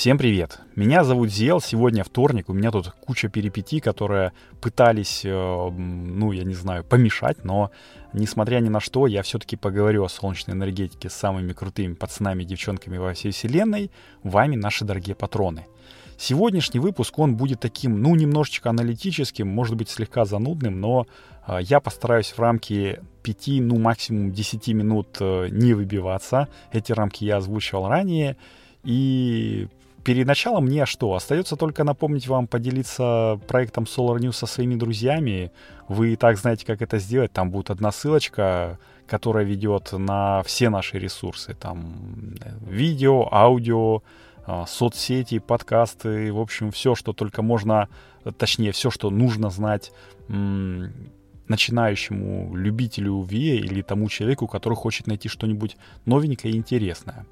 Всем привет! Меня зовут Зел, сегодня вторник, у меня тут куча перипетий, которые пытались, э, ну, я не знаю, помешать, но, несмотря ни на что, я все-таки поговорю о солнечной энергетике с самыми крутыми пацанами и девчонками во всей вселенной, вами, наши дорогие патроны. Сегодняшний выпуск, он будет таким, ну, немножечко аналитическим, может быть, слегка занудным, но э, я постараюсь в рамки 5, ну, максимум 10 минут э, не выбиваться. Эти рамки я озвучивал ранее, и перед началом мне что? Остается только напомнить вам поделиться проектом Solar News со своими друзьями. Вы и так знаете, как это сделать. Там будет одна ссылочка, которая ведет на все наши ресурсы. Там видео, аудио, а, соцсети, подкасты, в общем, все, что только можно, точнее, все, что нужно знать начинающему любителю VIA или тому человеку, который хочет найти что-нибудь новенькое и интересное.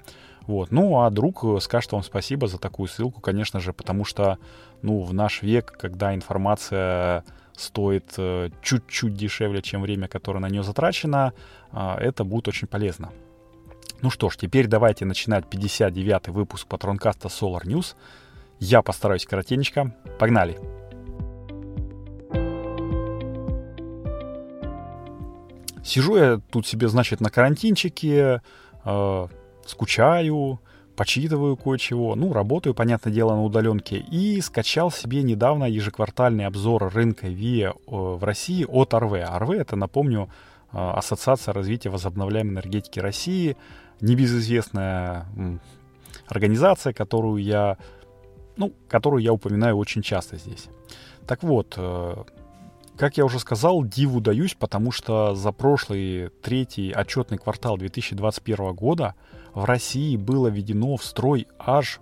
Вот. Ну, а друг э, скажет вам спасибо за такую ссылку, конечно же, потому что, ну, в наш век, когда информация стоит э, чуть-чуть дешевле, чем время, которое на нее затрачено, э, это будет очень полезно. Ну что ж, теперь давайте начинать 59-й выпуск патронкаста Solar News. Я постараюсь коротенько. Погнали! Сижу я тут себе, значит, на карантинчике, э, скучаю, почитываю кое-чего, ну, работаю, понятное дело, на удаленке, и скачал себе недавно ежеквартальный обзор рынка ВИА в России от РВ. РВ — это, напомню, а, Ассоциация развития возобновляемой энергетики России, небезызвестная организация, которую я, ну, которую я упоминаю очень часто здесь. Так вот, э, как я уже сказал, диву даюсь, потому что за прошлый третий отчетный квартал 2021 года в России было введено в строй аж,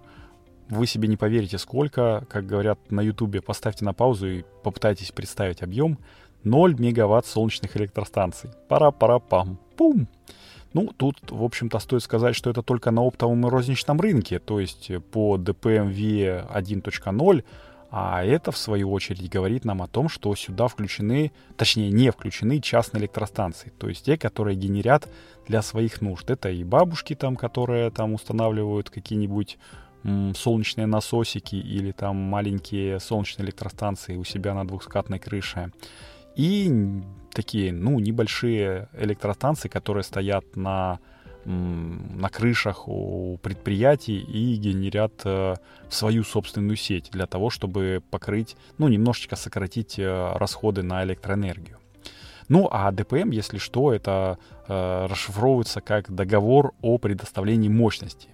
вы себе не поверите сколько, как говорят на ютубе, поставьте на паузу и попытайтесь представить объем, 0 мегаватт солнечных электростанций. Пара-пара-пам. Пум! Ну, тут, в общем-то, стоит сказать, что это только на оптовом и розничном рынке, то есть по DPMV 1.0 а это, в свою очередь, говорит нам о том, что сюда включены, точнее, не включены частные электростанции. То есть те, которые генерят для своих нужд. Это и бабушки там, которые там устанавливают какие-нибудь солнечные насосики или там маленькие солнечные электростанции у себя на двухскатной крыше. И такие, ну, небольшие электростанции, которые стоят на на крышах у предприятий и генерят э, свою собственную сеть для того, чтобы покрыть, ну, немножечко сократить э, расходы на электроэнергию. Ну, а ДПМ, если что, это э, расшифровывается как договор о предоставлении мощности.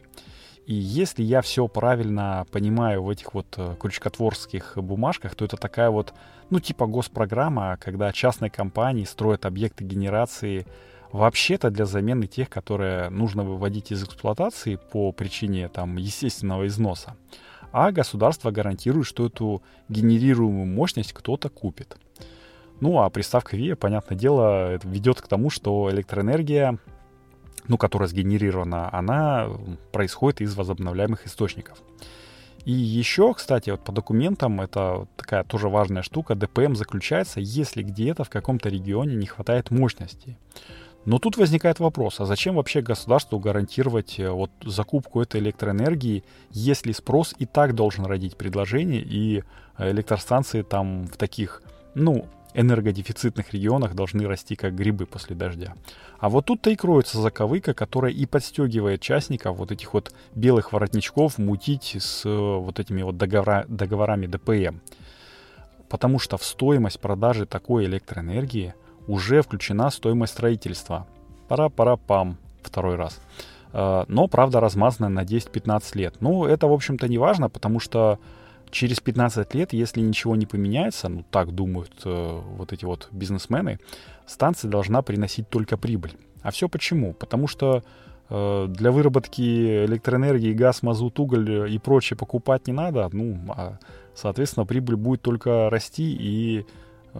И если я все правильно понимаю в этих вот крючкотворских бумажках, то это такая вот, ну, типа госпрограмма, когда частные компании строят объекты генерации вообще-то для замены тех, которые нужно выводить из эксплуатации по причине там естественного износа. А государство гарантирует, что эту генерируемую мощность кто-то купит. Ну а приставка VIA, понятное дело, ведет к тому, что электроэнергия, ну, которая сгенерирована, она происходит из возобновляемых источников. И еще, кстати, вот по документам, это такая тоже важная штука, ДПМ заключается, если где-то в каком-то регионе не хватает мощности. Но тут возникает вопрос, а зачем вообще государству гарантировать э, вот закупку этой электроэнергии, если спрос и так должен родить предложение, и э, электростанции там в таких, ну, энергодефицитных регионах должны расти как грибы после дождя. А вот тут-то и кроется заковыка, которая и подстегивает частников, вот этих вот белых воротничков, мутить с э, вот этими вот договора, договорами ДПМ. Потому что в стоимость продажи такой электроэнергии уже включена стоимость строительства. Пара-пара-пам. Второй раз. Э, но, правда, размазанная на 10-15 лет. Ну, это, в общем-то, не важно, потому что через 15 лет, если ничего не поменяется, ну, так думают э, вот эти вот бизнесмены, станция должна приносить только прибыль. А все почему? Потому что э, для выработки электроэнергии газ, мазут, уголь и прочее покупать не надо, ну, а, соответственно, прибыль будет только расти и э,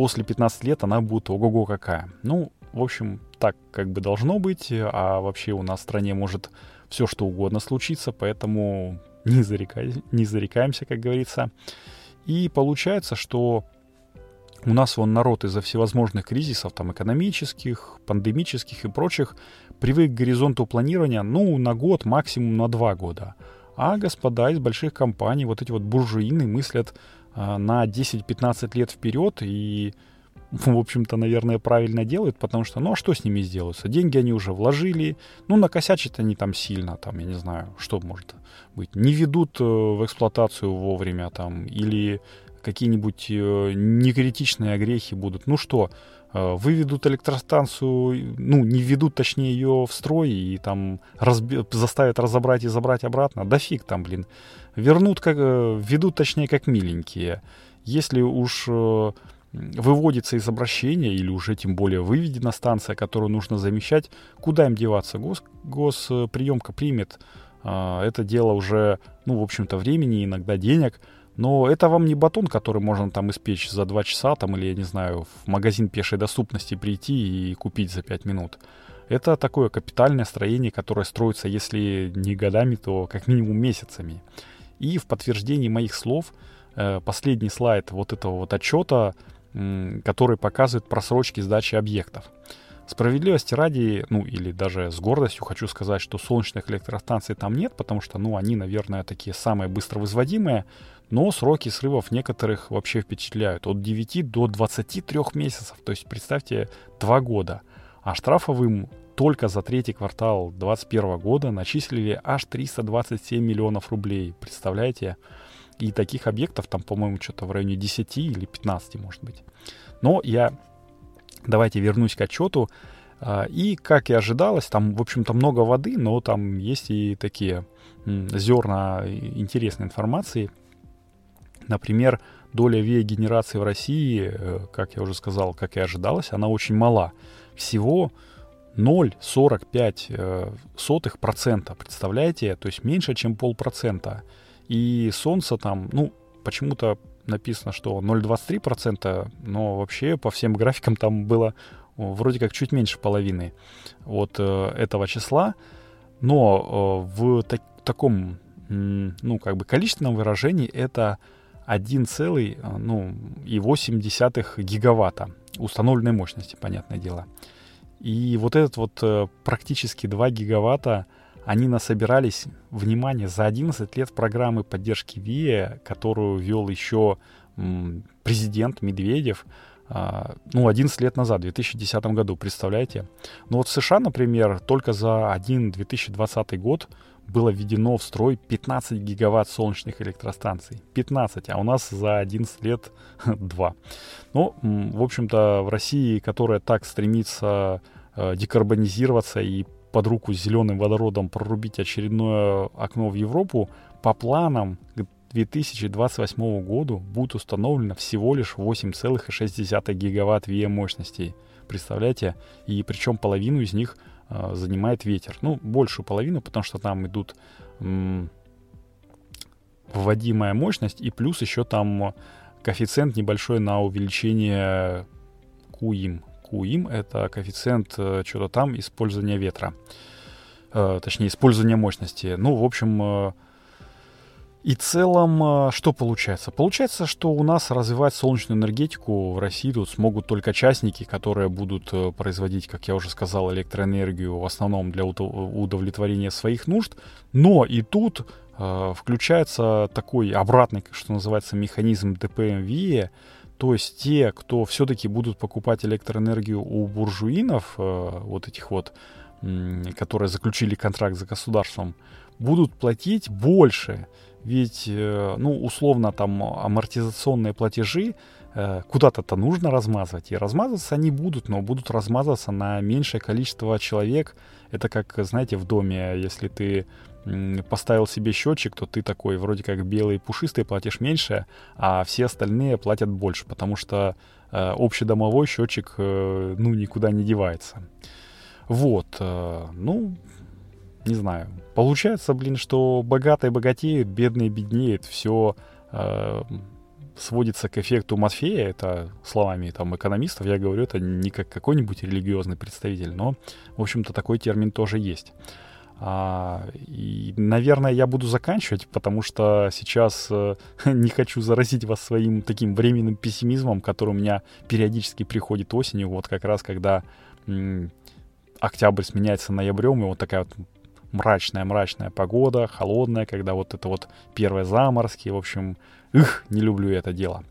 после 15 лет она будет ого-го какая. Ну, в общем, так как бы должно быть, а вообще у нас в стране может все что угодно случиться, поэтому не, зарекай, не зарекаемся, как говорится. И получается, что у нас вон народ из-за всевозможных кризисов, там экономических, пандемических и прочих, привык к горизонту планирования, ну, на год, максимум на два года. А господа из больших компаний, вот эти вот буржуины, мыслят на 10-15 лет вперед и в общем-то, наверное, правильно делают, потому что, ну, а что с ними сделается? Деньги они уже вложили, ну, накосячат они там сильно, там, я не знаю, что может быть. Не ведут э, в эксплуатацию вовремя, там, или какие-нибудь э, некритичные огрехи будут. Ну что, э, выведут электростанцию, ну, не ведут, точнее, ее в строй и там разби- заставят разобрать и забрать обратно. Да фиг там, блин. Вернут, как, ведут, точнее, как миленькие. Если уж выводится из обращения или уже тем более выведена станция, которую нужно замещать, куда им деваться? Гос, госприемка примет а, это дело уже, ну, в общем-то, времени, иногда денег, но это вам не батон, который можно там испечь за 2 часа, там, или, я не знаю, в магазин пешей доступности прийти и купить за 5 минут. Это такое капитальное строение, которое строится, если не годами, то как минимум месяцами. И в подтверждении моих слов, э, последний слайд вот этого вот отчета который показывает просрочки сдачи объектов. Справедливости ради, ну или даже с гордостью хочу сказать, что солнечных электростанций там нет, потому что, ну, они, наверное, такие самые быстро возводимые, но сроки срывов некоторых вообще впечатляют. От 9 до 23 месяцев, то есть, представьте, 2 года. А штрафовым только за третий квартал 2021 года начислили аж 327 миллионов рублей. Представляете? И таких объектов там, по-моему, что-то в районе 10 или 15, может быть. Но я, давайте вернусь к отчету. А, и, как и ожидалось, там, в общем-то, много воды, но там есть и такие зерна интересной информации. Например, доля ВИА-генерации в России, э, как я уже сказал, как и ожидалось, она очень мала. Всего 0,45 процента, представляете? То есть меньше, чем полпроцента. И солнце там, ну, почему-то написано, что 0,23%, но вообще по всем графикам там было вроде как чуть меньше половины от э, этого числа. Но э, в так, таком, ну, как бы количественном выражении это 1,8 э, ну, гигаватта установленной мощности, понятное дело. И вот этот вот практически 2 гигаватта они насобирались, внимание, за 11 лет программы поддержки ВИА, которую вел еще президент Медведев, а, ну, 11 лет назад, в 2010 году, представляете? Ну вот в США, например, только за один 2020 год было введено в строй 15 гигаватт солнечных электростанций. 15, а у нас за 11 лет 2. Ну, в общем-то, в России, которая так стремится э, декарбонизироваться и под руку с зеленым водородом прорубить очередное окно в Европу, по планам к 2028 году будет установлено всего лишь 8,6 гигаватт ВИА мощностей. Представляете? И причем половину из них э, занимает ветер. Ну, большую половину, потому что там идут м- вводимая мощность и плюс еще там коэффициент небольшой на увеличение КУИМ, КУИМ — это коэффициент э, что-то там использования ветра. Э, точнее, использования мощности. Ну, в общем, э, и целом, что получается? Получается, что у нас развивать солнечную энергетику в России тут смогут только частники, которые будут производить, как я уже сказал, электроэнергию в основном для удовлетворения своих нужд. Но и тут э, включается такой обратный, что называется, механизм ДПМВИ, то есть те, кто все-таки будут покупать электроэнергию у буржуинов, э, вот этих вот, которые заключили контракт за государством, будут платить больше. Ведь, э, ну, условно, там амортизационные платежи э, куда-то-то нужно размазывать. И размазываться они будут, но будут размазываться на меньшее количество человек. Это как, знаете, в доме, если ты поставил себе счетчик, то ты такой вроде как белый пушистый платишь меньше, а все остальные платят больше, потому что э, общедомовой счетчик э, ну никуда не девается. Вот, э, ну, не знаю. Получается, блин, что богатые богатеют, бедные беднеют, все э, сводится к эффекту Матфея, это словами там экономистов, я говорю, это не как какой-нибудь религиозный представитель, но, в общем-то, такой термин тоже есть. А, и, наверное, я буду заканчивать, потому что сейчас э, не хочу заразить вас своим таким временным пессимизмом, который у меня периодически приходит осенью, вот как раз когда м, октябрь сменяется ноябрем, и вот такая вот мрачная-мрачная погода, холодная, когда вот это вот первые заморозки, в общем, их, не люблю это дело.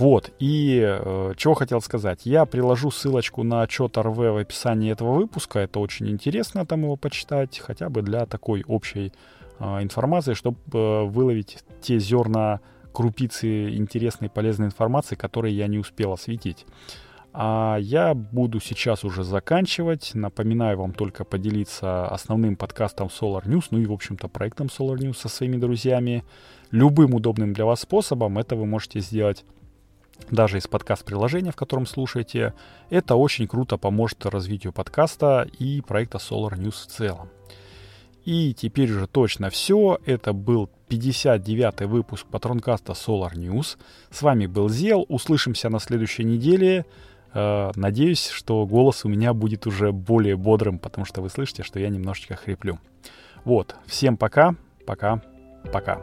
Вот, и э, чего хотел сказать. Я приложу ссылочку на отчет РВ в описании этого выпуска. Это очень интересно там его почитать, хотя бы для такой общей э, информации, чтобы э, выловить те зерна крупицы интересной полезной информации, которые я не успел осветить. А я буду сейчас уже заканчивать. Напоминаю вам только поделиться основным подкастом Solar News, ну и, в общем-то, проектом Solar News со своими друзьями. Любым удобным для вас способом это вы можете сделать даже из подкаст-приложения, в котором слушаете. Это очень круто поможет развитию подкаста и проекта Solar News в целом. И теперь уже точно все. Это был 59-й выпуск патронкаста Solar News. С вами был Зел. Услышимся на следующей неделе. Э, надеюсь, что голос у меня будет уже более бодрым, потому что вы слышите, что я немножечко хриплю. Вот. Всем пока. Пока. Пока.